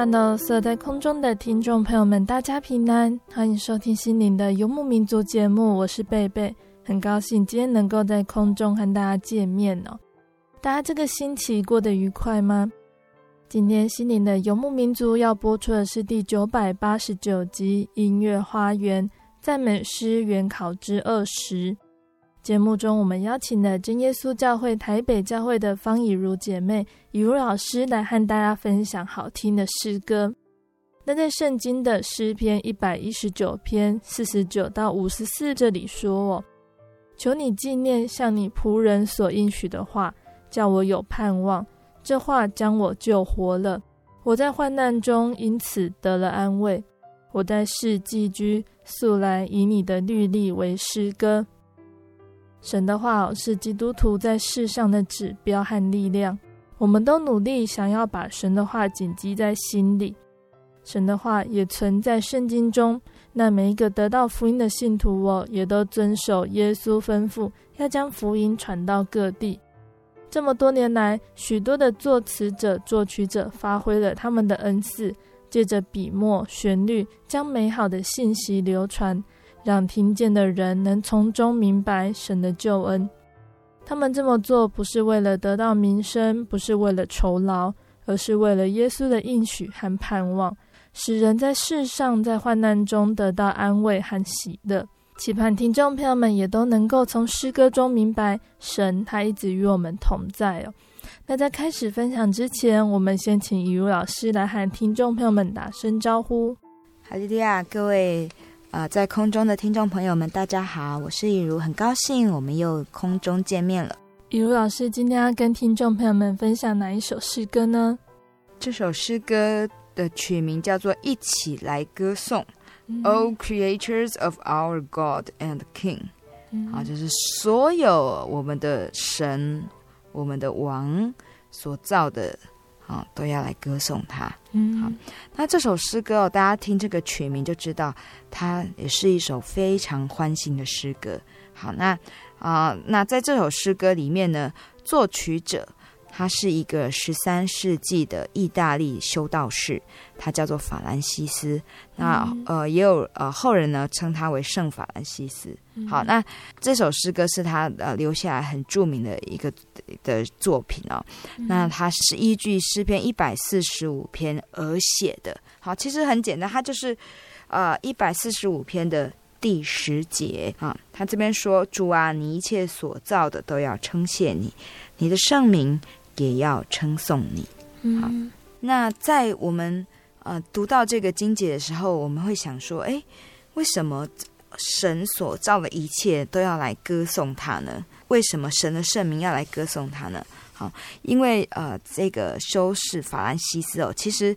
Hello，所有在空中的听众朋友们，大家平安，欢迎收听心灵的游牧民族节目，我是贝贝，很高兴今天能够在空中和大家见面哦。大家这个星期过得愉快吗？今天心灵的游牧民族要播出的是第九百八十九集《音乐花园赞美诗原考之二十》。节目中，我们邀请了真耶稣教会台北教会的方以如姐妹、以如老师来和大家分享好听的诗歌。那在圣经的诗篇一百一十九篇四十九到五十四这里说：“哦，求你纪念向你仆人所应许的话，叫我有盼望。这话将我救活了。我在患难中因此得了安慰。我在世寄居，素来以你的律例为诗歌。”神的话是基督徒在世上的指标和力量。我们都努力想要把神的话谨记在心里。神的话也存在圣经中。那每一个得到福音的信徒，我也都遵守耶稣吩咐，要将福音传到各地。这么多年来，许多的作词者、作曲者发挥了他们的恩赐，借着笔墨、旋律，将美好的信息流传。让听见的人能从中明白神的救恩。他们这么做不是为了得到名声，不是为了酬劳，而是为了耶稣的应许和盼望，使人在世上在患难中得到安慰和喜乐。期盼听众朋友们也都能够从诗歌中明白神，他一直与我们同在哦。那在开始分享之前，我们先请以如老师来和听众朋友们打声招呼。哈利路亚，各位。啊、呃，在空中的听众朋友们，大家好，我是以如，很高兴我们又空中见面了。以如老师今天要跟听众朋友们分享哪一首诗歌呢？这首诗歌的曲名叫做《一起来歌颂》，All creatures of our God and King，嗯、啊，就是所有我们的神、我们的王所造的。啊，都要来歌颂他。嗯，好，那这首诗歌哦，大家听这个曲名就知道，它也是一首非常欢欣的诗歌。好，那啊、呃，那在这首诗歌里面呢，作曲者。他是一个十三世纪的意大利修道士，他叫做法兰西斯。那呃，也有呃后人呢称他为圣法兰西斯。好，那这首诗歌是他呃留下来很著名的一个的作品哦。那他是依据诗篇一百四十五篇而写的。好，其实很简单，他就是呃一百四十五篇的第十节啊。他这边说：“主啊，你一切所造的都要称谢你，你的圣名。”也要称颂你。好，那在我们呃读到这个经节的时候，我们会想说：哎，为什么神所造的一切都要来歌颂他呢？为什么神的圣名要来歌颂他呢？好，因为呃，这个修士法兰西斯哦，其实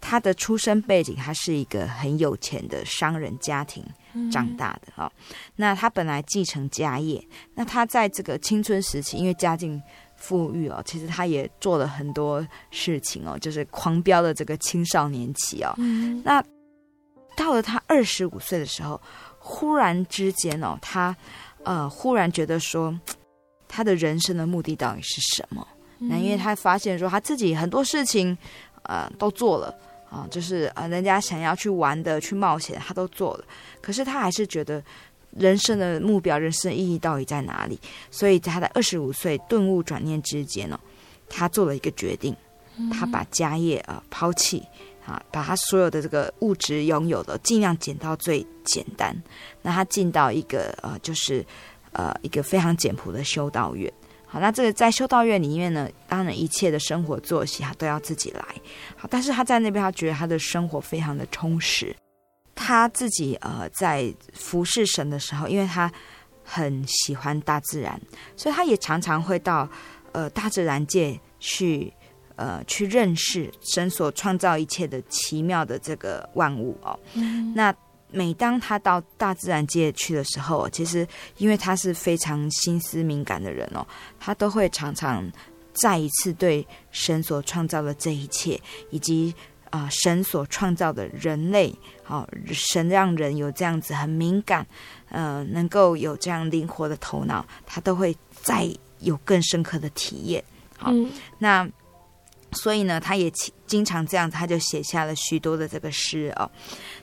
他的出生背景，他是一个很有钱的商人家庭长大的哈、哦。那他本来继承家业，那他在这个青春时期，因为家境富裕哦，其实他也做了很多事情哦，就是狂飙的这个青少年期哦。那到了他二十五岁的时候，忽然之间哦，他呃忽然觉得说，他的人生的目的到底是什么？那因为他发现说他自己很多事情呃都做了。啊，就是呃，人家想要去玩的、去冒险，他都做了。可是他还是觉得人生的目标、人生的意义到底在哪里？所以在他的二十五岁顿悟转念之间呢，他做了一个决定，他把家业呃抛弃啊，把他所有的这个物质拥有的尽量减到最简单。那他进到一个呃，就是呃一个非常简朴的修道院。好，那这个在修道院里面呢，当然一切的生活作息他都要自己来。好，但是他在那边，他觉得他的生活非常的充实。他自己呃在服侍神的时候，因为他很喜欢大自然，所以他也常常会到呃大自然界去呃去认识神所创造一切的奇妙的这个万物哦。嗯、那。每当他到大自然界去的时候，其实因为他是非常心思敏感的人哦，他都会常常再一次对神所创造的这一切，以及啊、呃、神所创造的人类，好、哦、神让人有这样子很敏感，呃，能够有这样灵活的头脑，他都会再有更深刻的体验。好，嗯、那所以呢，他也经常这样，他就写下了许多的这个诗哦。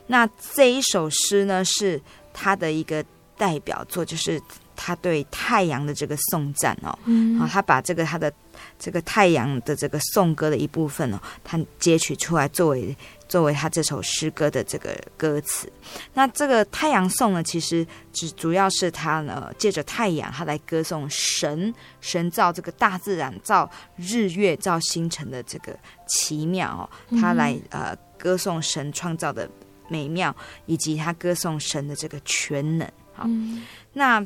那这一首诗呢，是他的一个代表作，就是他对太阳的这个颂赞哦。嗯，好，他把这个他的这个太阳的这个颂歌的一部分哦，他截取出来作为作为他这首诗歌的这个歌词。那这个太阳颂呢，其实只主要是他呢借着太阳，他来歌颂神，神造这个大自然，造日月，造星辰的这个奇妙哦，他来呃歌颂神创造的。美妙，以及他歌颂神的这个全能。好，嗯、那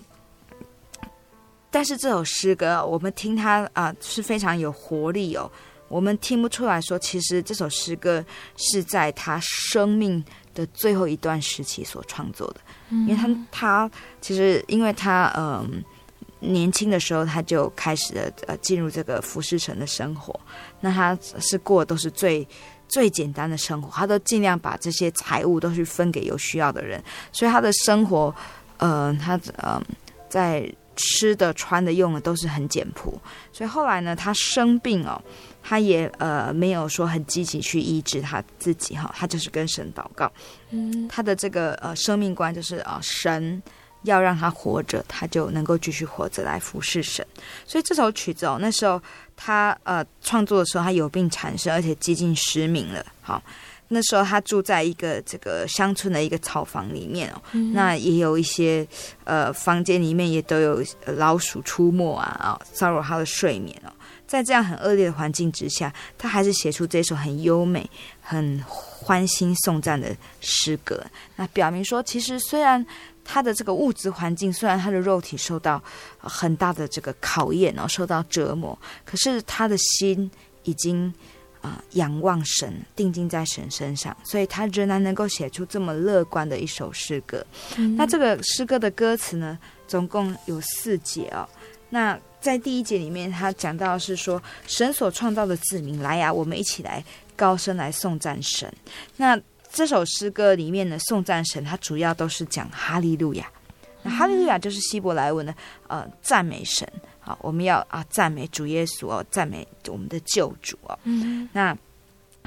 但是这首诗歌，我们听它啊、呃、是非常有活力哦。我们听不出来说，其实这首诗歌是在他生命的最后一段时期所创作的。嗯、因为他他其实因为他嗯、呃、年轻的时候他就开始了呃进入这个服侍神的生活，那他是过的都是最。最简单的生活，他都尽量把这些财物都去分给有需要的人，所以他的生活，呃，他呃，在吃的、穿的、用的都是很简朴。所以后来呢，他生病哦，他也呃没有说很积极去医治他自己哈，他就是跟神祷告。嗯，他的这个呃生命观就是啊、呃，神要让他活着，他就能够继续活着来服侍神。所以这首曲子哦，那时候。他呃创作的时候，他有病缠身，而且几近失明了。好，那时候他住在一个这个乡村的一个草房里面哦，嗯、那也有一些呃房间里面也都有老鼠出没啊啊，骚扰他的睡眠哦。在这样很恶劣的环境之下，他还是写出这首很优美、很欢欣颂赞的诗歌。那表明说，其实虽然。他的这个物质环境，虽然他的肉体受到很大的这个考验哦，受到折磨，可是他的心已经啊、呃、仰望神，定睛在神身上，所以他仍然能够写出这么乐观的一首诗歌。嗯、那这个诗歌的歌词呢，总共有四节哦。那在第一节里面，他讲到是说，神所创造的子民来呀、啊，我们一起来高声来颂赞神。那这首诗歌里面呢颂赞神，它主要都是讲哈利路亚。那哈利路亚就是希伯来文的呃赞美神。好，我们要啊赞美主耶稣哦，赞美我们的救主哦。嗯，那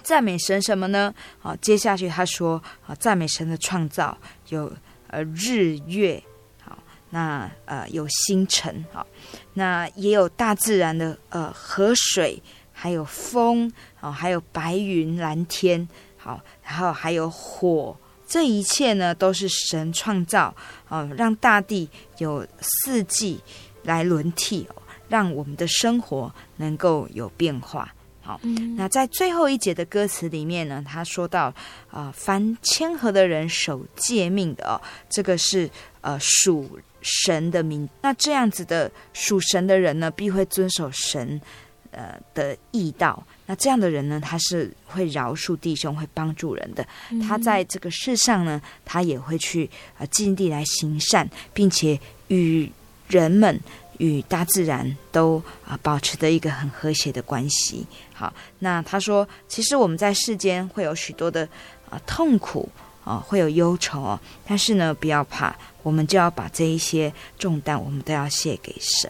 赞美神什么呢？好，接下去他说啊，赞美神的创造有呃日月，好，那呃有星辰，好，那也有大自然的呃河水，还有风，哦，还有白云蓝天。好，然后还有火，这一切呢都是神创造，啊，让大地有四季来轮替哦，让我们的生活能够有变化。好，嗯、那在最后一节的歌词里面呢，他说到，啊、呃，凡谦和的人守诫命的哦，这个是呃属神的名。那这样子的属神的人呢，必会遵守神呃的义道。那这样的人呢，他是会饶恕弟兄，会帮助人的。他在这个世上呢，他也会去呃尽力来行善，并且与人们。与大自然都啊保持着一个很和谐的关系。好，那他说，其实我们在世间会有许多的啊痛苦啊，会有忧愁哦，但是呢，不要怕，我们就要把这一些重担，我们都要卸给神。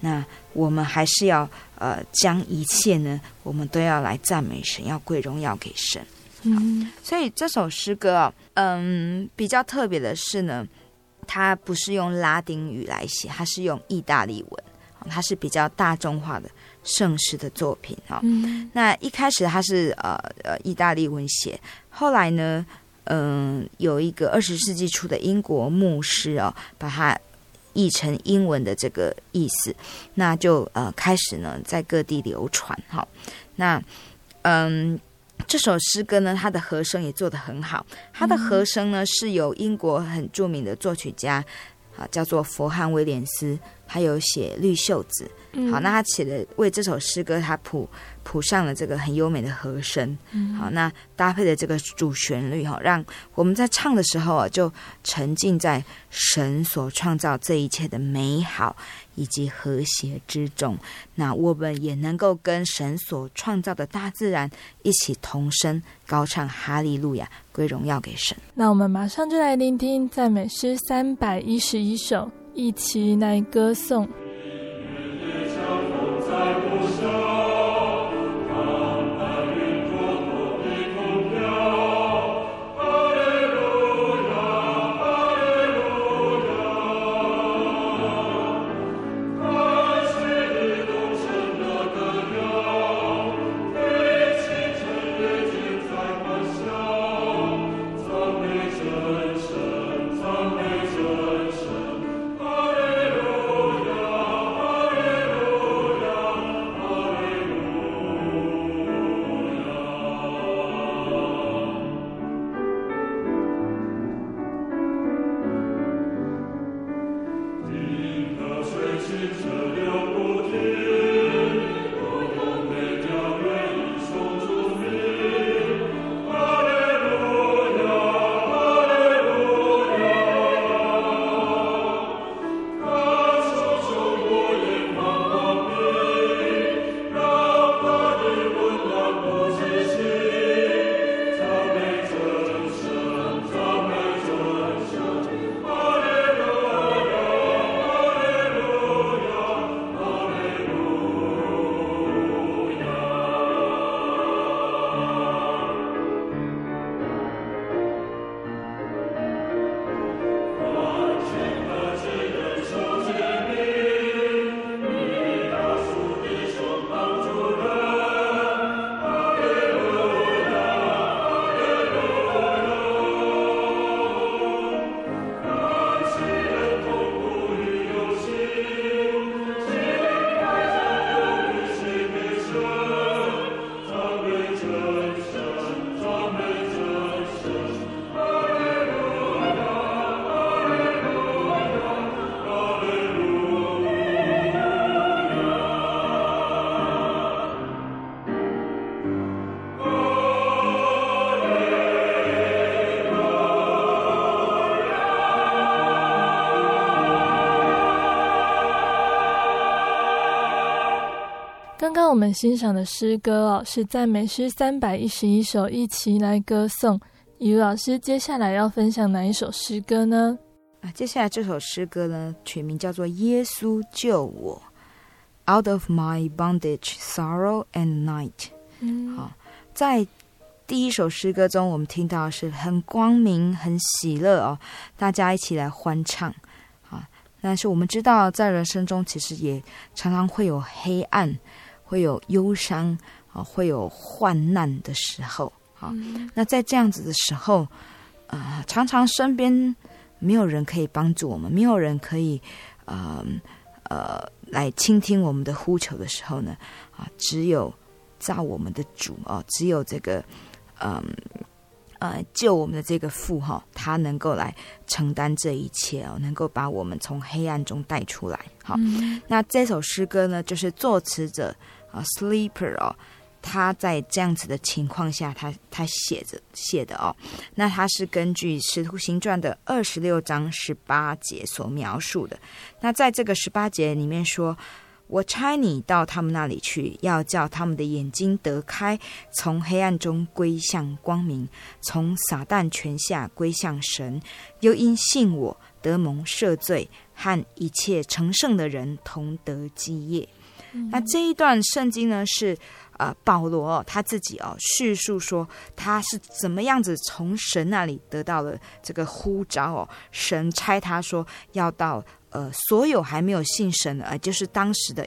那我们还是要呃将一切呢，我们都要来赞美神，要归荣耀给神。嗯，所以这首诗歌啊，嗯，比较特别的是呢。它不是用拉丁语来写，它是用意大利文，它是比较大众化的圣诗的作品啊。嗯、那一开始它是呃呃意大利文写，后来呢，嗯、呃，有一个二十世纪初的英国牧师哦，把它译成英文的这个意思，那就呃开始呢在各地流传哈。那嗯。这首诗歌呢，它的和声也做得很好。它的和声呢，是由英国很著名的作曲家啊，叫做佛汉威廉斯，还有写《绿袖子》。好，那他写的为这首诗歌，他谱谱上了这个很优美的和声。好，那搭配的这个主旋律哈，让我们在唱的时候啊，就沉浸在神所创造这一切的美好以及和谐之中。那我们也能够跟神所创造的大自然一起同声高唱哈利路亚，归荣耀给神。那我们马上就来聆听赞美诗三百一十一首，一起来歌颂。我们欣赏的诗歌哦，是赞美诗三百一十一首，一起来歌颂。以如老师接下来要分享哪一首诗歌呢？啊，接下来这首诗歌呢，取名叫做《耶稣救我》，Out of my bondage, sorrow and night。嗯，好，在第一首诗歌中，我们听到是很光明、很喜乐哦，大家一起来欢唱啊。但是我们知道，在人生中其实也常常会有黑暗。会有忧伤啊，会有患难的时候啊。嗯、那在这样子的时候，啊、呃，常常身边没有人可以帮助我们，没有人可以，呃呃，来倾听我们的呼求的时候呢，啊，只有造我们的主啊，只有这个，嗯呃，呃，救我们的这个父哈，他能够来承担这一切哦，能够把我们从黑暗中带出来。好，嗯、那这首诗歌呢，就是作词者。啊，sleeper 哦，他在这样子的情况下，他他写着写的哦，那他是根据《使徒行传》的二十六章十八节所描述的。那在这个十八节里面说。我差你到他们那里去，要叫他们的眼睛得开，从黑暗中归向光明，从撒旦权下归向神。又因信我得蒙赦罪，和一切成圣的人同得基业。嗯、那这一段圣经呢，是呃保罗他自己哦叙述说他是怎么样子从神那里得到了这个呼召哦，神差他说要到。呃，所有还没有信神的，呃，就是当时的，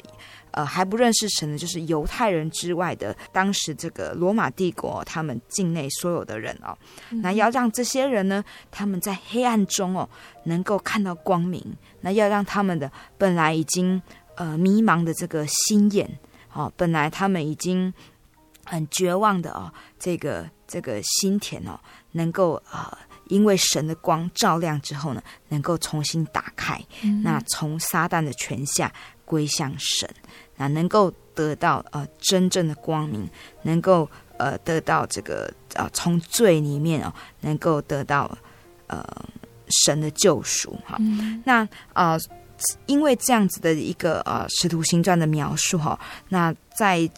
呃，还不认识神的，就是犹太人之外的，当时这个罗马帝国他们境内所有的人哦，嗯、那要让这些人呢，他们在黑暗中哦，能够看到光明，那要让他们的本来已经呃迷茫的这个心眼，哦，本来他们已经很绝望的哦，这个这个心田哦，能够啊。呃因为神的光照亮之后呢，能够重新打开，嗯、那从撒旦的权下归向神，那能够得到呃真正的光明，能够呃得到这个呃从罪里面哦，能够得到呃神的救赎哈。嗯、那啊、呃，因为这样子的一个呃使徒行传的描述哈，那在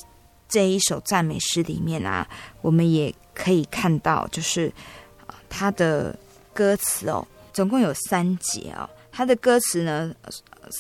这一首赞美诗里面啊，我们也可以看到就是。他的歌词哦，总共有三节哦。他的歌词呢，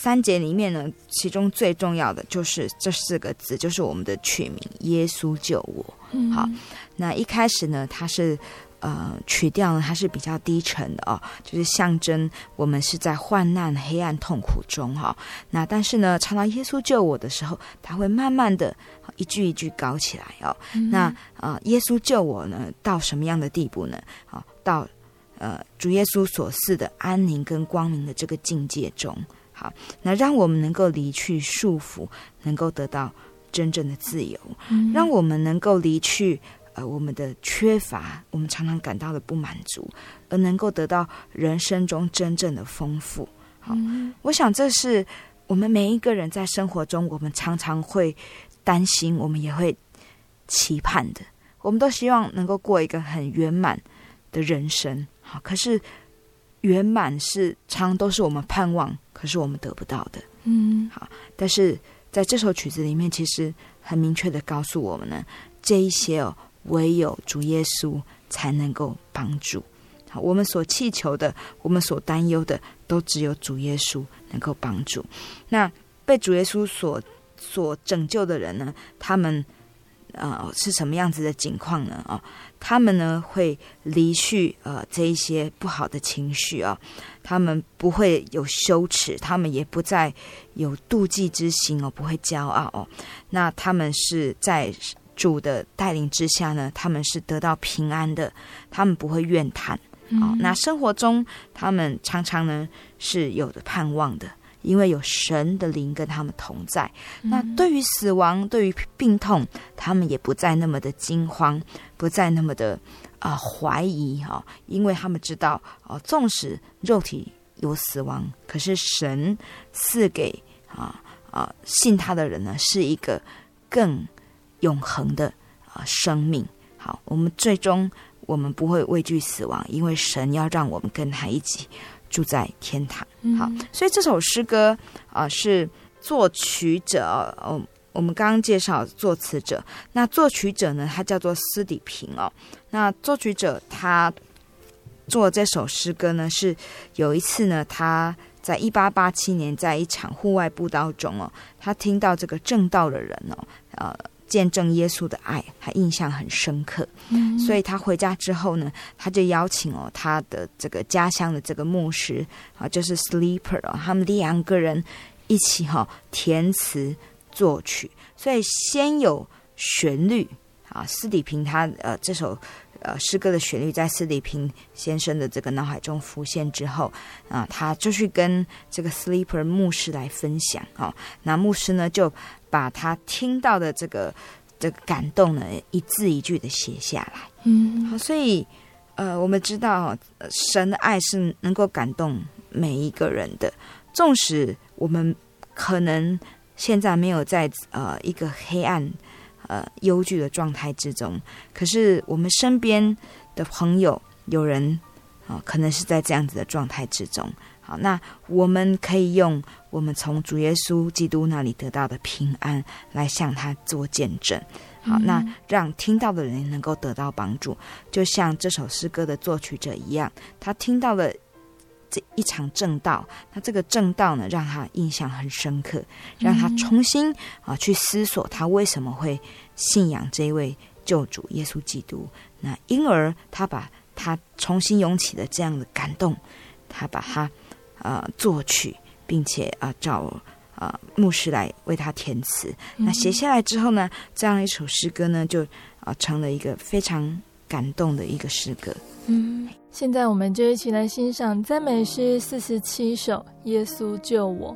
三节里面呢，其中最重要的就是这四个字，就是我们的取名“耶稣救我”。嗯、好，那一开始呢，它是呃曲调呢，它是比较低沉的哦，就是象征我们是在患难、黑暗、痛苦中哈、哦。那但是呢，唱到“耶稣救我”的时候，它会慢慢的一句一句高起来哦。嗯、那啊、呃，耶稣救我呢，到什么样的地步呢？好。到，呃，主耶稣所赐的安宁跟光明的这个境界中，好，那让我们能够离去束缚，能够得到真正的自由，嗯、让我们能够离去呃我们的缺乏，我们常常感到的不满足，而能够得到人生中真正的丰富。好，嗯、我想这是我们每一个人在生活中，我们常常会担心，我们也会期盼的，我们都希望能够过一个很圆满的人生，好，可是圆满是常都是我们盼望，可是我们得不到的，嗯，好，但是在这首曲子里面，其实很明确的告诉我们呢，这一些哦，唯有主耶稣才能够帮助。好，我们所祈求的，我们所担忧的，都只有主耶稣能够帮助。那被主耶稣所所拯救的人呢，他们。呃，是什么样子的境况呢？啊、哦，他们呢会离去呃这一些不好的情绪啊、他们不会有羞耻，他们也不再有妒忌之心哦，不会骄傲哦。那他们是在主的带领之下呢，他们是得到平安的，他们不会怨叹啊、嗯哦。那生活中他们常常呢是有的盼望的。因为有神的灵跟他们同在，那对于死亡、对于病痛，他们也不再那么的惊慌，不再那么的啊、呃、怀疑哈、哦，因为他们知道哦，纵使肉体有死亡，可是神赐给啊啊、呃、信他的人呢，是一个更永恒的啊、呃、生命。好，我们最终我们不会畏惧死亡，因为神要让我们跟他一起。住在天堂，好，所以这首诗歌啊、呃、是作曲者，哦，我们刚刚介绍作词者，那作曲者呢，他叫做斯底平哦。那作曲者他做这首诗歌呢，是有一次呢，他在一八八七年在一场户外布道中哦，他听到这个正道的人哦，呃。见证耶稣的爱，他印象很深刻，嗯、所以他回家之后呢，他就邀请哦他的这个家乡的这个牧师啊，就是 Sleeper 哦，他们两个人一起哈、哦、填词作曲，所以先有旋律啊，斯底平他呃这首呃诗歌的旋律在斯底平先生的这个脑海中浮现之后啊，他就去跟这个 Sleeper 牧师来分享啊，那牧师呢就。把他听到的这个这个感动呢，一字一句的写下来。嗯，好，所以呃，我们知道神的爱是能够感动每一个人的，纵使我们可能现在没有在呃一个黑暗、呃忧惧的状态之中，可是我们身边的朋友有人啊、呃，可能是在这样子的状态之中。好，那我们可以用我们从主耶稣基督那里得到的平安来向他做见证。好，那让听到的人能够得到帮助，就像这首诗歌的作曲者一样，他听到了这一场正道，那这个正道呢，让他印象很深刻，让他重新啊去思索他为什么会信仰这一位救主耶稣基督。那因而他把他重新涌起的这样的感动，他把他呃作曲，并且啊找。呃，牧师来为他填词。嗯、那写下来之后呢，这样一首诗歌呢，就啊、呃、成了一个非常感动的一个诗歌。嗯，现在我们就一起来欣赏赞美诗四十七首《耶稣救我》。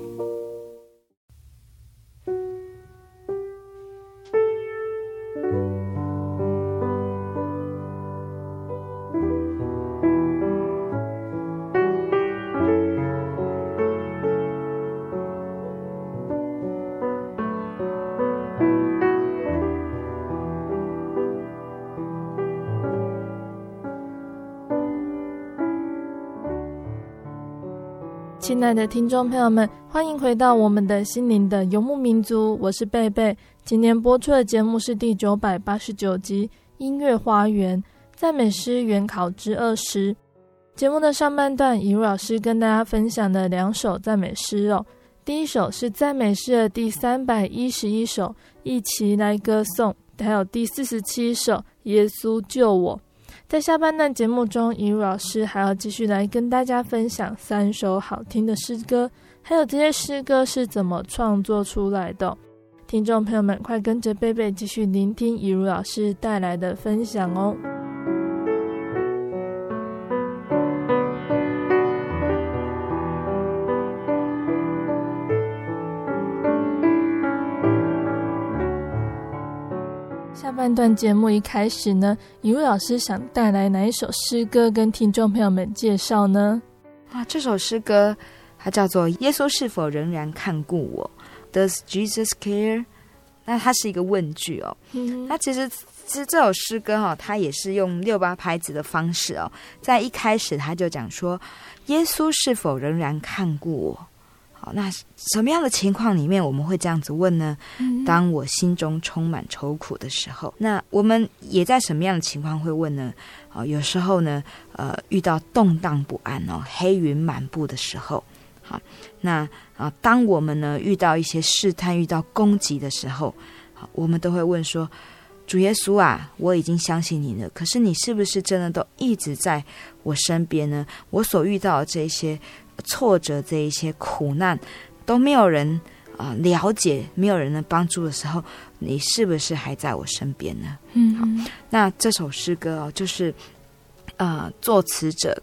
亲爱的听众朋友们，欢迎回到我们的心灵的游牧民族，我是贝贝。今天播出的节目是第九百八十九集《音乐花园赞美诗原考之二十》。节目的上半段，以如老师跟大家分享的两首赞美诗哦。第一首是赞美诗的第三百一十一首《一起来歌颂》，还有第四十七首《耶稣救我》。在下半段节目中，怡如老师还要继续来跟大家分享三首好听的诗歌，还有这些诗歌是怎么创作出来的。听众朋友们，快跟着贝贝继续聆听怡如老师带来的分享哦。半段节目一开始呢，一位老师想带来哪一首诗歌跟听众朋友们介绍呢？啊，这首诗歌它叫做《耶稣是否仍然看顾我》？Does Jesus care？那它是一个问句哦。嗯，那其实其实这首诗歌哈、哦，它也是用六八拍子的方式哦，在一开始他就讲说：“耶稣是否仍然看顾我？”好，那什么样的情况里面我们会这样子问呢？当我心中充满愁苦的时候，那我们也在什么样的情况会问呢？啊，有时候呢，呃，遇到动荡不安哦，黑云满布的时候，好，那啊，当我们呢遇到一些试探、遇到攻击的时候，好，我们都会问说：主耶稣啊，我已经相信你了，可是你是不是真的都一直在我身边呢？我所遇到的这些。挫折这一些苦难都没有人啊、呃、了解，没有人能帮助的时候，你是不是还在我身边呢？嗯，好，那这首诗歌哦，就是呃，作词者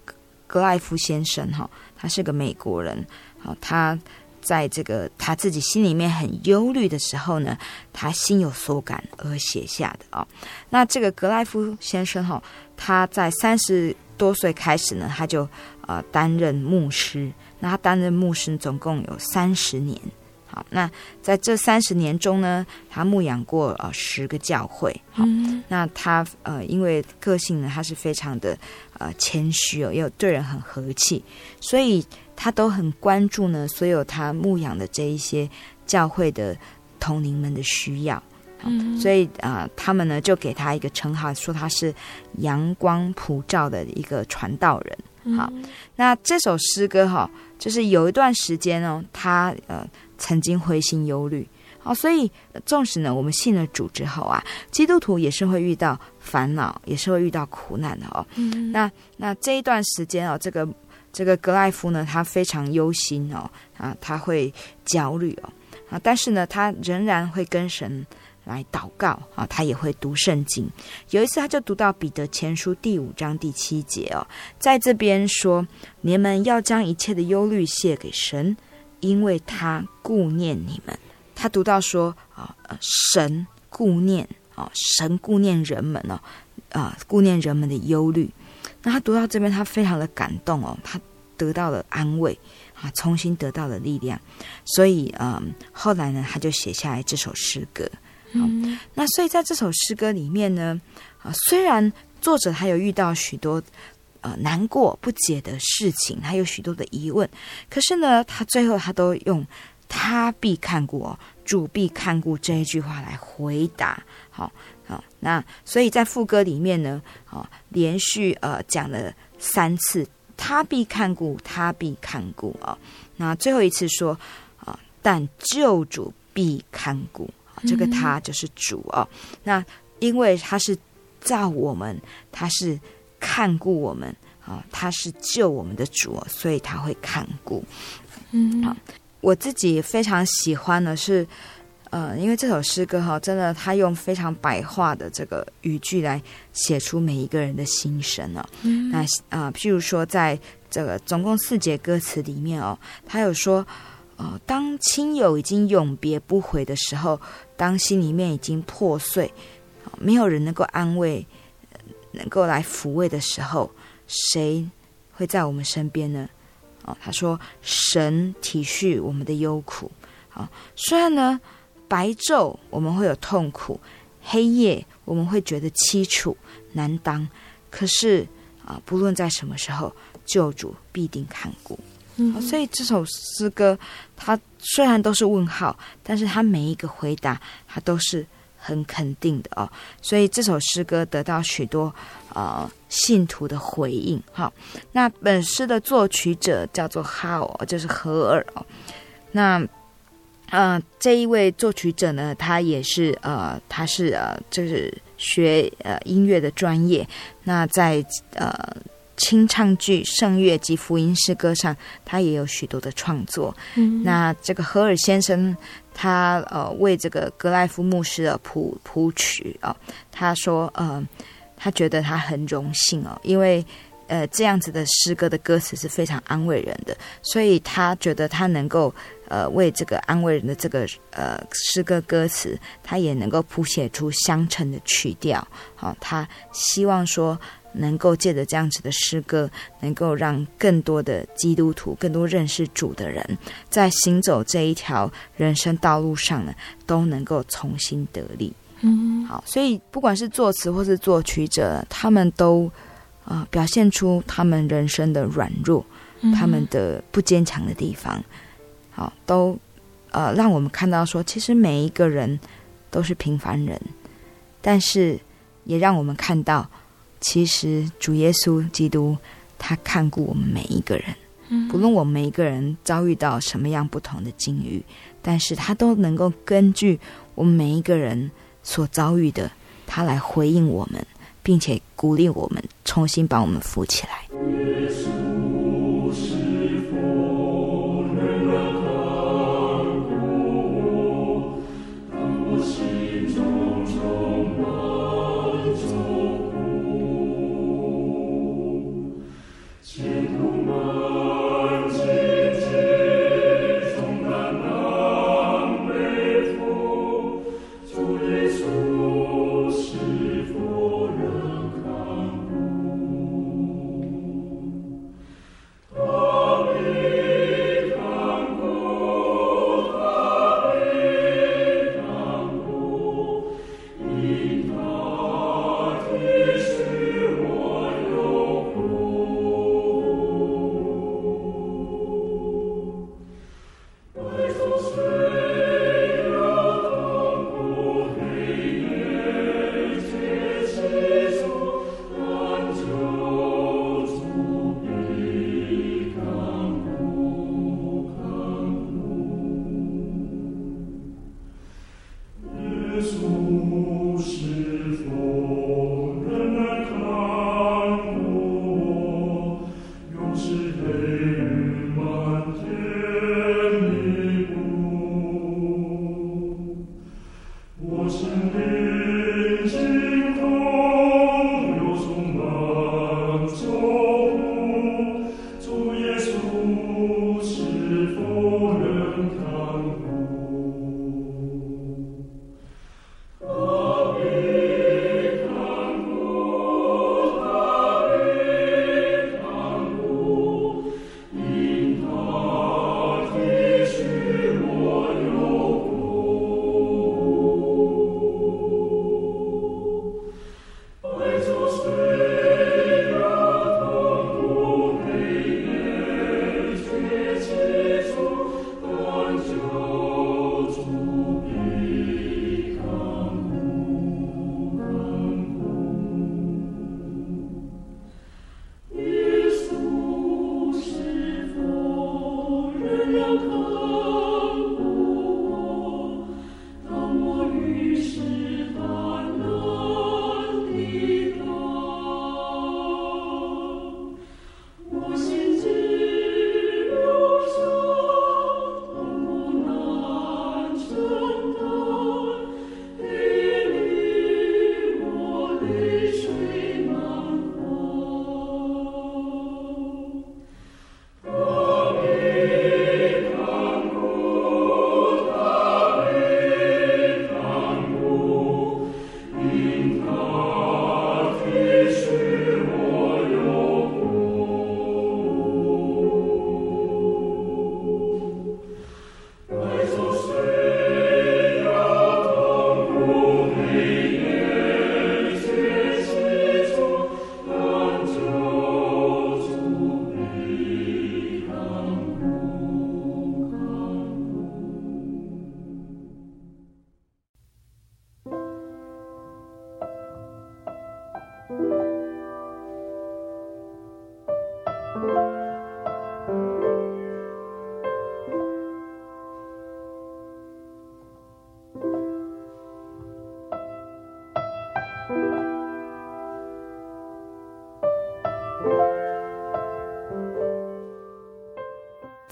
格莱夫先生哈、哦，他是个美国人，好、哦，他在这个他自己心里面很忧虑的时候呢，他心有所感而写下的啊、哦。那这个格莱夫先生哈、哦，他在三十多岁开始呢，他就。呃，担任牧师，那他担任牧师总共有三十年。好，那在这三十年中呢，他牧养过呃十个教会。好，嗯、那他呃因为个性呢，他是非常的呃谦虚哦，也有对人很和气，所以他都很关注呢所有他牧养的这一些教会的同龄们的需要。嗯，所以啊、呃，他们呢就给他一个称号，说他是阳光普照的一个传道人。好，那这首诗歌哈，就是有一段时间哦，他呃曾经灰心忧虑，好，所以纵使呢我们信了主之后啊，基督徒也是会遇到烦恼，也是会遇到苦难的哦。嗯，那那这一段时间哦，这个这个格莱夫呢，他非常忧心哦，啊，他会焦虑哦，啊，但是呢，他仍然会跟神。来祷告啊，他也会读圣经。有一次，他就读到彼得前书第五章第七节哦，在这边说：“你们要将一切的忧虑卸给神，因为他顾念你们。”他读到说：“啊，神顾念啊，神顾念人们哦，啊，顾念人们的忧虑。”那他读到这边，他非常的感动哦，他得到了安慰啊，重新得到了力量。所以，嗯，后来呢，他就写下来这首诗歌。嗯，那所以在这首诗歌里面呢，啊，虽然作者他有遇到许多呃难过不解的事情，还有许多的疑问，可是呢，他最后他都用“他必看顾，主必看顾”这一句话来回答。好，好，那所以在副歌里面呢，啊，连续呃讲了三次“他必看顾，他必看顾”啊，那最后一次说啊，但救主。必看顾。这个他就是主哦。那因为他是造我们，他是看顾我们啊，他是救我们的主，所以他会看顾。嗯，好，我自己非常喜欢的是，呃，因为这首诗歌哈，真的他用非常白话的这个语句来写出每一个人的心声哦。嗯，那啊，呃，譬如说在这个总共四节歌词里面哦，他有说。哦，当亲友已经永别不回的时候，当心里面已经破碎，没有人能够安慰，能够来抚慰的时候，谁会在我们身边呢？哦，他说：“神体恤我们的忧苦。”啊，虽然呢，白昼我们会有痛苦，黑夜我们会觉得凄楚难当，可是啊，不论在什么时候，救主必定看顾。所以这首诗歌，它虽然都是问号，但是它每一个回答，它都是很肯定的哦。所以这首诗歌得到许多呃信徒的回应。哈，那本诗的作曲者叫做哈尔就是何尔哦。那呃这一位作曲者呢，他也是呃他是呃就是学呃音乐的专业。那在呃。清唱剧、圣乐及福音诗歌上，他也有许多的创作。嗯，那这个何尔先生，他呃为这个格莱夫牧师的谱谱曲啊、哦，他说呃，他觉得他很荣幸哦，因为呃这样子的诗歌的歌词是非常安慰人的，所以他觉得他能够呃为这个安慰人的这个呃诗歌歌词，他也能够谱写出相称的曲调。好、哦，他希望说。能够借着这样子的诗歌，能够让更多的基督徒、更多认识主的人，在行走这一条人生道路上呢，都能够重新得力。嗯，好，所以不管是作词或是作曲者，他们都啊、呃、表现出他们人生的软弱，他们的不坚强的地方，好，都呃让我们看到说，其实每一个人都是平凡人，但是也让我们看到。其实主耶稣基督，他看顾我们每一个人，不论我们每一个人遭遇到什么样不同的境遇，但是他都能够根据我们每一个人所遭遇的，他来回应我们，并且鼓励我们，重新把我们扶起来。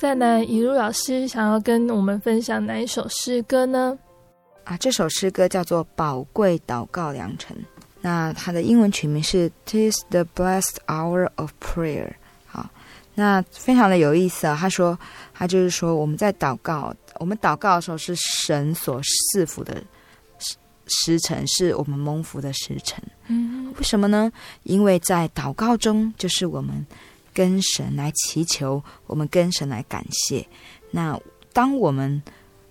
再来，以如老师想要跟我们分享哪一首诗歌呢？啊，这首诗歌叫做《宝贵祷告良辰》，那它的英文曲名是《'Tis the Blessed Hour of Prayer》。好，那非常的有意思啊。他说，他就是说，我们在祷告，我们祷告的时候是神所赐福的时时辰，是我们蒙福的时辰。嗯，为什么呢？因为在祷告中，就是我们。跟神来祈求，我们跟神来感谢。那当我们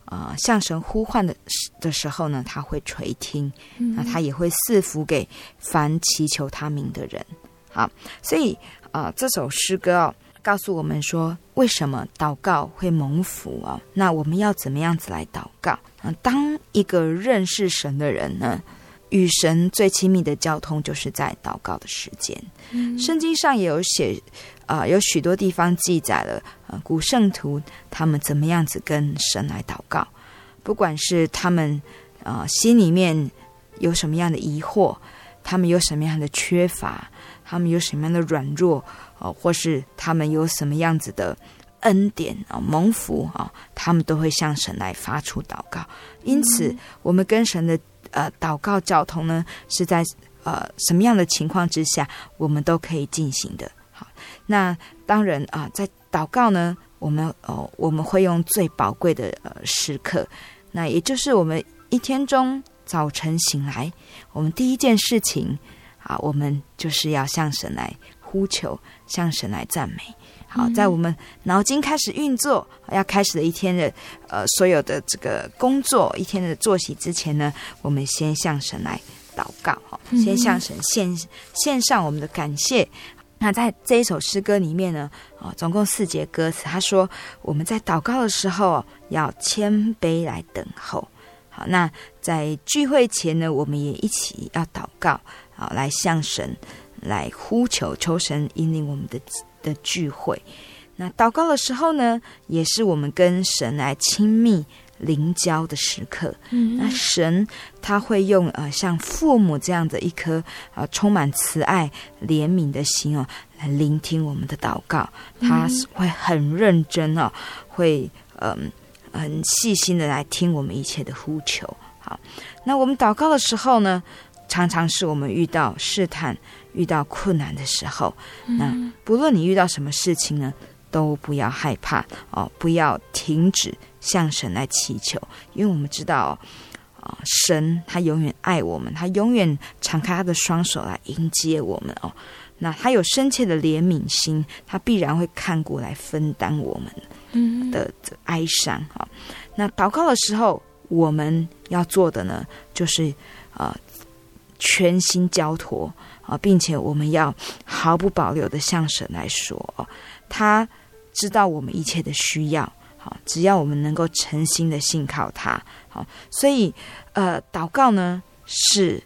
啊、呃、向神呼唤的的时候呢，他会垂听，那他也会赐福给凡祈求他名的人。好，所以啊、呃，这首诗歌哦，告诉我们说，为什么祷告会蒙福啊、哦？那我们要怎么样子来祷告？当一个认识神的人呢，与神最亲密的交通就是在祷告的时间。嗯、圣经上也有写。啊、呃，有许多地方记载了，呃，古圣徒他们怎么样子跟神来祷告，不管是他们啊、呃、心里面有什么样的疑惑，他们有什么样的缺乏，他们有什么样的软弱，哦、呃，或是他们有什么样子的恩典啊、呃、蒙福啊、呃，他们都会向神来发出祷告。因此，嗯、我们跟神的呃祷告交通呢，是在呃什么样的情况之下，我们都可以进行的。好那当然啊，在祷告呢，我们哦，我们会用最宝贵的呃时刻，那也就是我们一天中早晨醒来，我们第一件事情啊，我们就是要向神来呼求，向神来赞美。好，在我们脑筋开始运作，要开始的一天的呃所有的这个工作，一天的作息之前呢，我们先向神来祷告，哈，先向神献献上我们的感谢。那在这一首诗歌里面呢，啊，总共四节歌词。他说，我们在祷告的时候要谦卑来等候。好，那在聚会前呢，我们也一起要祷告，好，来向神来呼求，求神引领我们的的聚会。那祷告的时候呢，也是我们跟神来亲密。灵交的时刻，嗯，那神他会用呃像父母这样的一颗呃充满慈爱怜悯的心哦，来聆听我们的祷告，他会很认真哦，会嗯、呃、很细心的来听我们一切的呼求。好，那我们祷告的时候呢，常常是我们遇到试探、遇到困难的时候，那不论你遇到什么事情呢，都不要害怕哦，不要停止。向神来祈求，因为我们知道，啊，神他永远爱我们，他永远敞开他的双手来迎接我们哦。那他有深切的怜悯心，他必然会看过来分担我们的的哀伤啊。那祷告的时候，我们要做的呢，就是啊，全心交托啊，并且我们要毫不保留的向神来说哦，他知道我们一切的需要。好，只要我们能够诚心的信靠他，好，所以呃，祷告呢是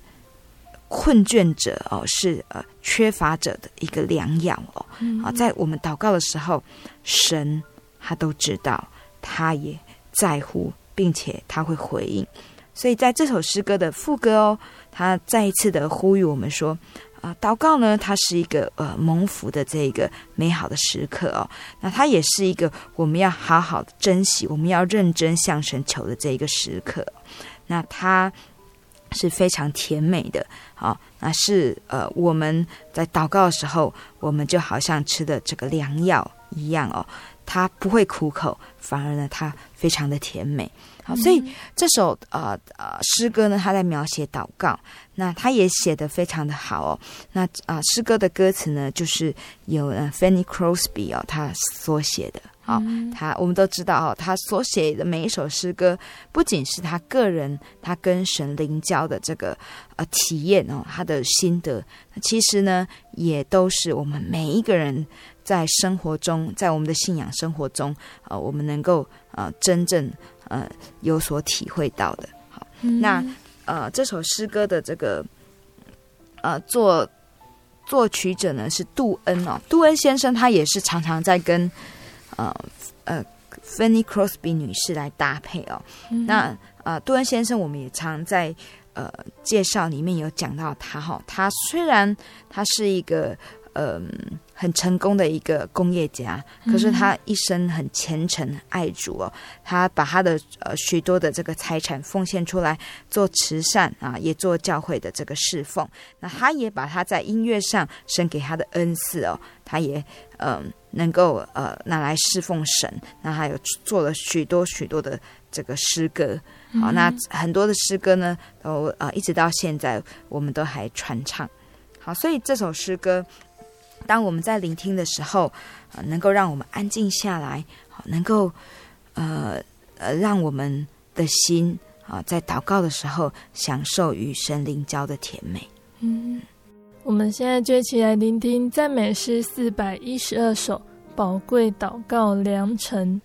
困倦者哦，是呃缺乏者的一个良药哦。啊，在我们祷告的时候，神他都知道，他也在乎，并且他会回应。所以在这首诗歌的副歌哦，他再一次的呼吁我们说。啊，祷告呢，它是一个呃蒙福的这一个美好的时刻哦。那它也是一个我们要好好的珍惜，我们要认真向神求的这一个时刻。那它是非常甜美的，好、哦，那是呃我们在祷告的时候，我们就好像吃的这个良药一样哦。它不会苦口，反而呢，它非常的甜美。好，所以这首呃呃诗歌呢，他在描写祷告，那他也写的非常的好哦。那啊、呃，诗歌的歌词呢，就是由呃 Fanny Crosby 哦，他所写的。好、哦，他我们都知道哦，他所写的每一首诗歌，不仅是他个人他跟神灵交的这个呃体验哦，他的心得，其实呢，也都是我们每一个人在生活中，在我们的信仰生活中，呃，我们能够呃真正。呃，有所体会到的，好，嗯、那呃，这首诗歌的这个呃作作曲者呢是杜恩哦，杜恩先生他也是常常在跟呃呃 Fanny Crosby 女士来搭配哦。嗯、那呃，杜恩先生我们也常在呃介绍里面有讲到他哈、哦，他虽然他是一个嗯，很成功的一个工业家，可是他一生很虔诚爱主哦，他把他的呃许多的这个财产奉献出来做慈善啊，也做教会的这个侍奉。那他也把他在音乐上神给他的恩赐哦，他也嗯能够呃拿来侍奉神。那还有做了许多许多的这个诗歌，好，那很多的诗歌呢都呃一直到现在我们都还传唱。好，所以这首诗歌。当我们在聆听的时候，能够让我们安静下来，能够呃呃，让我们的心啊，在祷告的时候享受与神灵交的甜美。嗯，我们现在就一起来聆听赞美诗四百一十二首《宝贵祷告良辰》。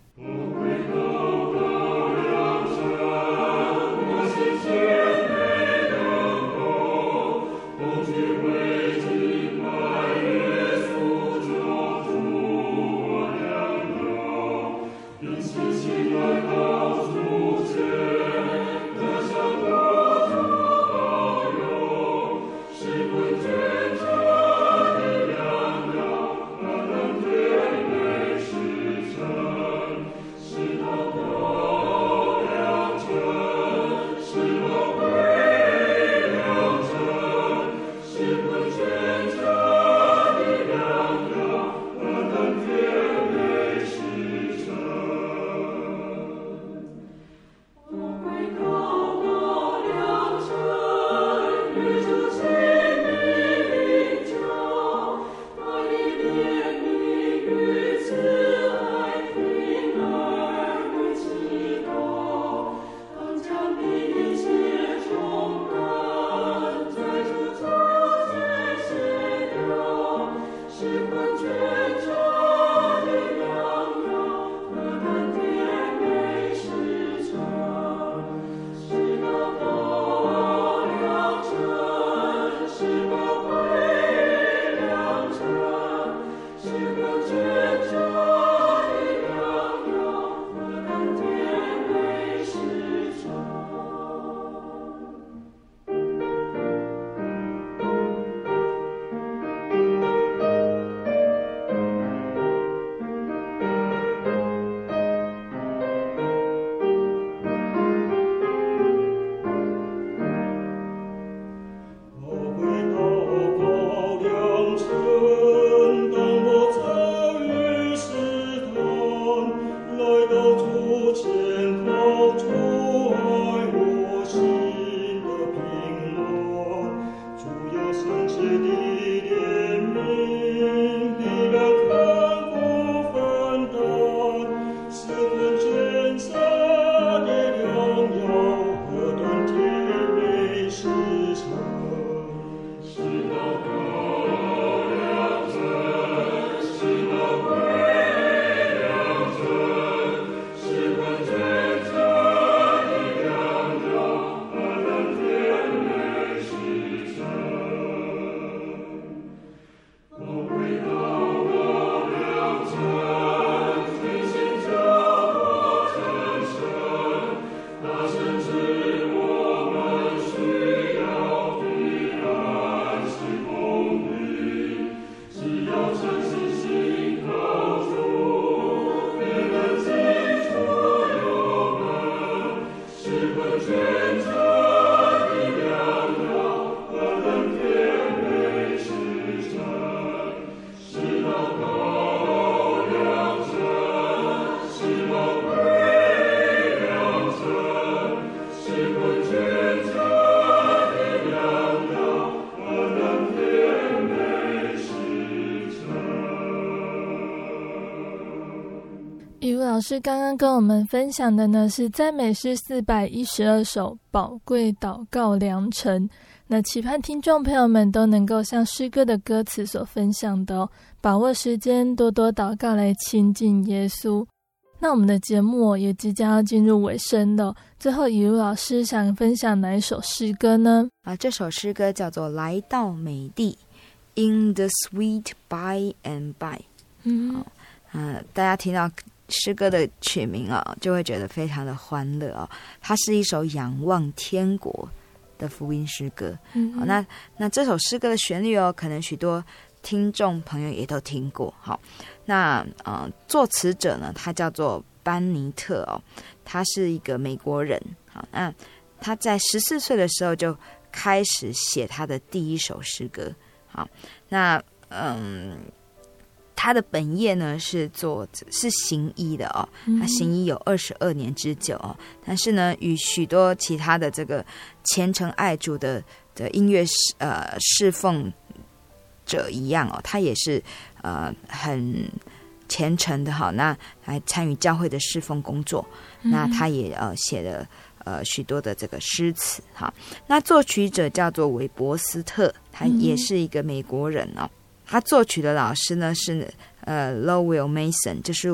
老师刚刚跟我们分享的呢，是赞美诗四百一十二首宝贵祷告良辰。那期盼听众朋友们都能够像诗歌的歌词所分享的哦，把握时间多多祷告来亲近耶稣。那我们的节目也即将要进入尾声了，最后以如老师想分享哪一首诗歌呢？啊，这首诗歌叫做《来到美地》，In the sweet by and by。嗯，好，嗯、呃，大家听到。诗歌的曲名啊、哦，就会觉得非常的欢乐哦。它是一首仰望天国的福音诗歌。嗯，好，那那这首诗歌的旋律哦，可能许多听众朋友也都听过。好，那呃，作词者呢，他叫做班尼特哦，他是一个美国人。好，那他在十四岁的时候就开始写他的第一首诗歌。好，那嗯。他的本业呢是做是行医的哦，他行医有二十二年之久哦，但是呢，与许多其他的这个虔诚爱主的的音乐呃侍奉者一样哦，他也是呃很虔诚的哈，那来参与教会的侍奉工作，那他也呃写了呃许多的这个诗词哈，那作曲者叫做韦伯斯特，他也是一个美国人哦。他作曲的老师呢是呃 Lowell Mason，就是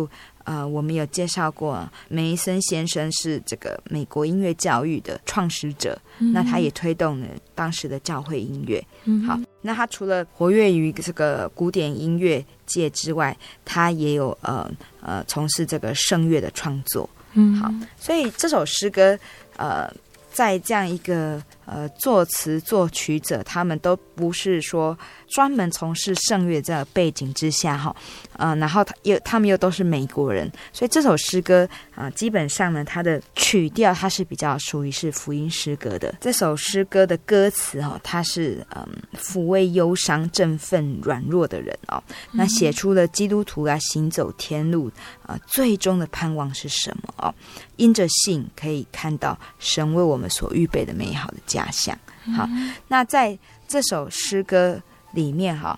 呃我们有介绍过，梅森先生是这个美国音乐教育的创始者，嗯、那他也推动了当时的教会音乐。嗯、好，那他除了活跃于这个古典音乐界之外，他也有呃呃从事这个声乐的创作。嗯，好，所以这首诗歌呃在这样一个呃作词作曲者，他们都不是说。专门从事圣乐这个背景之下，哈，呃，然后他又他们又都是美国人，所以这首诗歌啊、呃，基本上呢，它的曲调它是比较属于是福音诗歌的。这首诗歌的歌词哈，它是嗯抚慰忧伤、振奋软弱的人哦，那写出了基督徒啊行走天路啊、呃，最终的盼望是什么哦？因着信可以看到神为我们所预备的美好的家乡。好，那在这首诗歌。里面哈，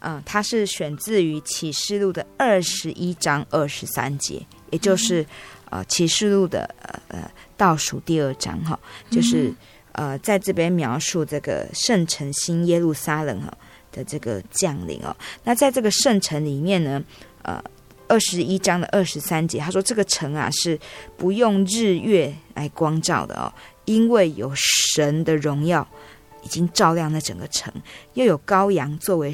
嗯，它是选自于启示录的二十一章二十三节，也就是呃启示录的呃呃倒数第二章哈，就是呃在这边描述这个圣城新耶路撒冷哈的这个降临哦。那在这个圣城里面呢，呃二十一章的二十三节，他说这个城啊是不用日月来光照的哦，因为有神的荣耀。已经照亮了整个城，又有羔羊作为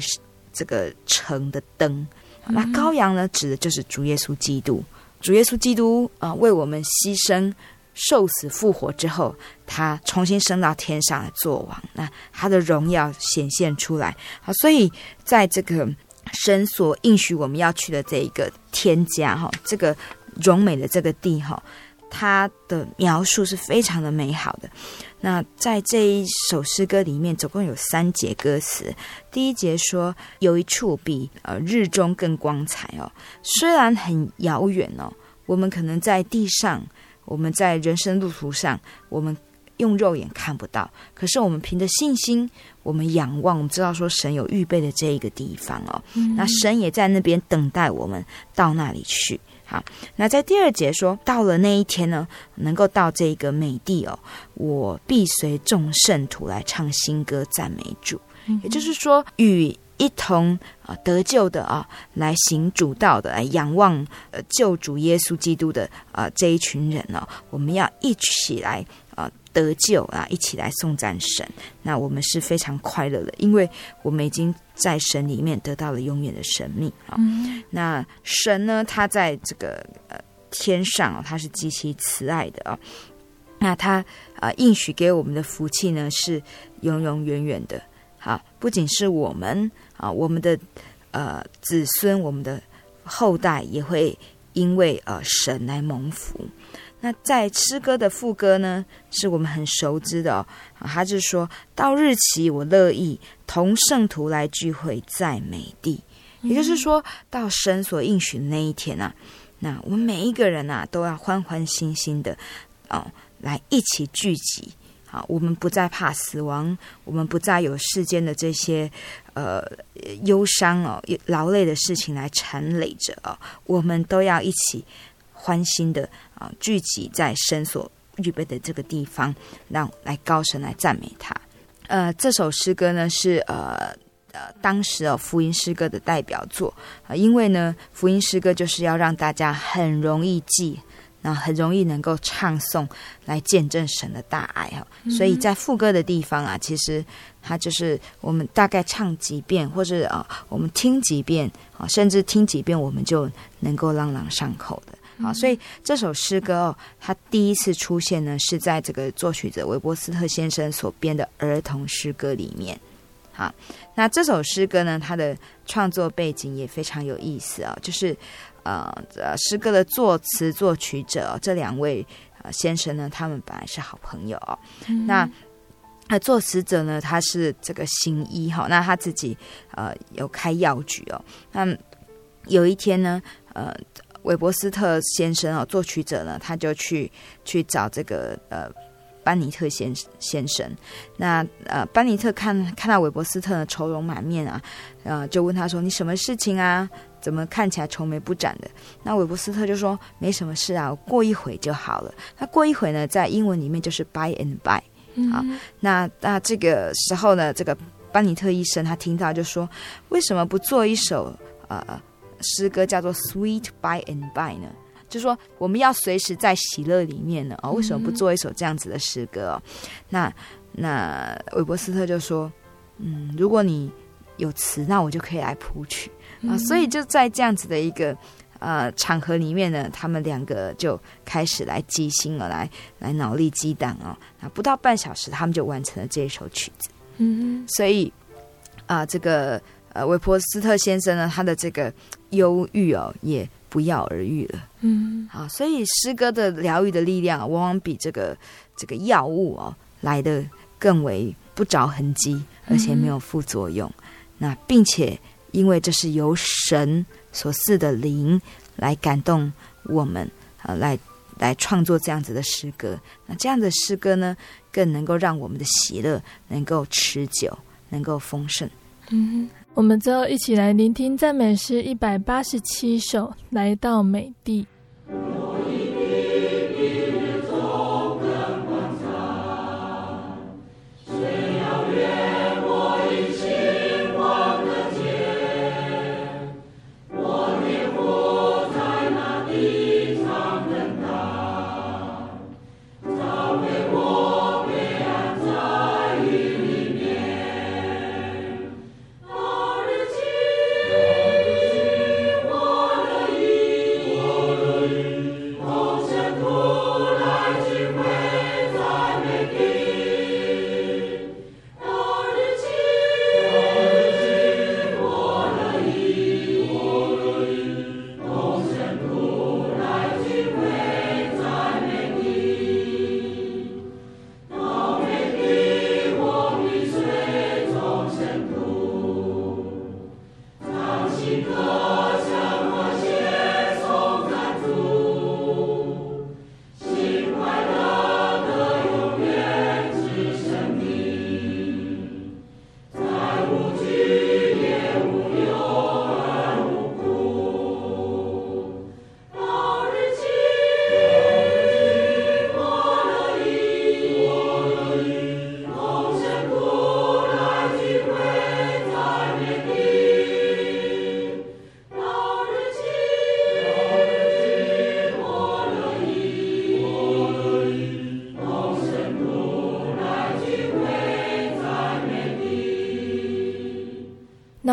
这个城的灯。那羔羊呢，指的就是主耶稣基督。主耶稣基督啊、呃，为我们牺牲、受死、复活之后，他重新升到天上来做王。那他的荣耀显现出来。好，所以在这个神所应许我们要去的这一个天家哈，这个荣美的这个地哈，它的描述是非常的美好的。那在这一首诗歌里面，总共有三节歌词。第一节说，有一处比呃日中更光彩哦，虽然很遥远哦，我们可能在地上，我们在人生路途上，我们用肉眼看不到，可是我们凭着信心，我们仰望，我们知道说神有预备的这一个地方哦，嗯、那神也在那边等待我们到那里去。好，那在第二节说，到了那一天呢，能够到这个美地哦，我必随众圣徒来唱新歌赞美主。嗯、也就是说，与一同啊得救的啊，来行主道的，来仰望呃救主耶稣基督的啊这一群人呢、哦，我们要一起来啊。得救啊！一起来颂赞神，那我们是非常快乐的，因为我们已经在神里面得到了永远的生命啊。嗯、那神呢，他在这个呃天上，他是极其慈爱的啊。那他啊、呃、应许给我们的福气呢，是永永远远的。好，不仅是我们啊，我们的呃子孙，我们的后代也会因为呃神来蒙福。那在诗歌的副歌呢，是我们很熟知的哦。他就是说到日期，我乐意同圣徒来聚会在美地，也就是说到神所应许的那一天啊，那我们每一个人啊，都要欢欢心心的哦，来一起聚集。好，我们不再怕死亡，我们不再有世间的这些呃忧伤哦、劳累的事情来缠累着哦，我们都要一起。欢心的啊，聚集在神所预备的这个地方，让来高声来赞美他。呃，这首诗歌呢是呃呃当时哦福音诗歌的代表作啊，因为呢福音诗歌就是要让大家很容易记，那很容易能够唱诵来见证神的大爱哈。所以在副歌的地方啊，其实它就是我们大概唱几遍，或者啊我们听几遍啊，甚至听几遍，我们就能够朗朗上口的。好，所以这首诗歌哦，它第一次出现呢，是在这个作曲者韦伯斯特先生所编的儿童诗歌里面。好，那这首诗歌呢，它的创作背景也非常有意思啊、哦，就是呃呃，诗歌的作词作曲者、哦、这两位呃先生呢，他们本来是好朋友哦。嗯、那呃作词者呢，他是这个行医哈，那他自己呃有开药局哦。那有一天呢，呃，韦伯斯特先生哦，作曲者呢，他就去去找这个呃。班尼特先先生，那呃，班尼特看看到韦伯斯特呢愁容满面啊，呃，就问他说：“你什么事情啊？怎么看起来愁眉不展的？”那韦伯斯特就说：“没什么事啊，过一会就好了。”那过一会呢，在英文里面就是 by and by。好，那那这个时候呢，这个班尼特医生他听到就说：“为什么不做一首呃诗歌叫做 Sweet by and by 呢？”就说，我们要随时在喜乐里面呢。哦，为什么不做一首这样子的诗歌？哦，那那韦伯斯特就说：“嗯，如果你有词，那我就可以来谱曲啊。”所以就在这样子的一个呃场合里面呢，他们两个就开始来即兴了，来来脑力激荡哦。那不到半小时，他们就完成了这一首曲子。嗯，所以啊，呃，这个呃韦伯斯特先生呢，他的这个忧郁哦也。不药而愈了，嗯，好，所以诗歌的疗愈的力量往往比这个这个药物哦来的更为不着痕迹，而且没有副作用。嗯、那并且因为这是由神所赐的灵来感动我们啊，来来创作这样子的诗歌。那这样的诗歌呢，更能够让我们的喜乐能够持久，能够丰盛。嗯。我们最后一起来聆听赞美诗一百八十七首，来到美地。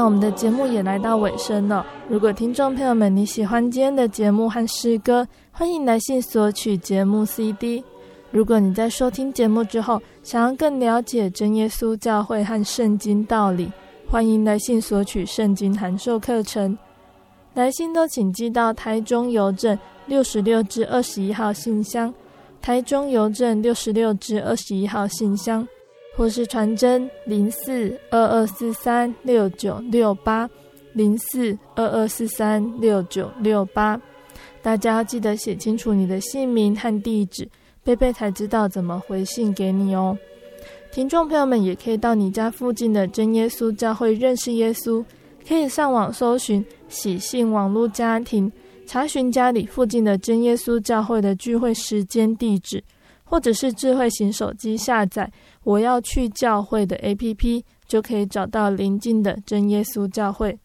我们的节目也来到尾声了。如果听众朋友们你喜欢今天的节目和诗歌，欢迎来信索取节目 CD。如果你在收听节目之后，想要更了解真耶稣教会和圣经道理，欢迎来信索取圣经函授课程。来信都请寄到台中邮政六十六至二十一号信箱，台中邮政六十六至二十一号信箱。或是传真零四二二四三六九六八零四二二四三六九六八，大家要记得写清楚你的姓名和地址，贝贝才知道怎么回信给你哦。听众朋友们也可以到你家附近的真耶稣教会认识耶稣，可以上网搜寻喜信网络家庭，查询家里附近的真耶稣教会的聚会时间地址。或者是智慧型手机下载“我要去教会”的 APP，就可以找到邻近的真耶稣教会。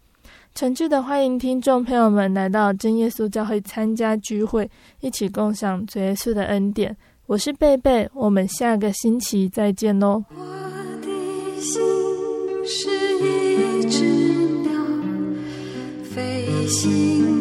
诚挚的欢迎听众朋友们来到真耶稣教会参加聚会，一起共享主耶稣的恩典。我是贝贝，我们下个星期再见喽。我的心是一只鸟，飞行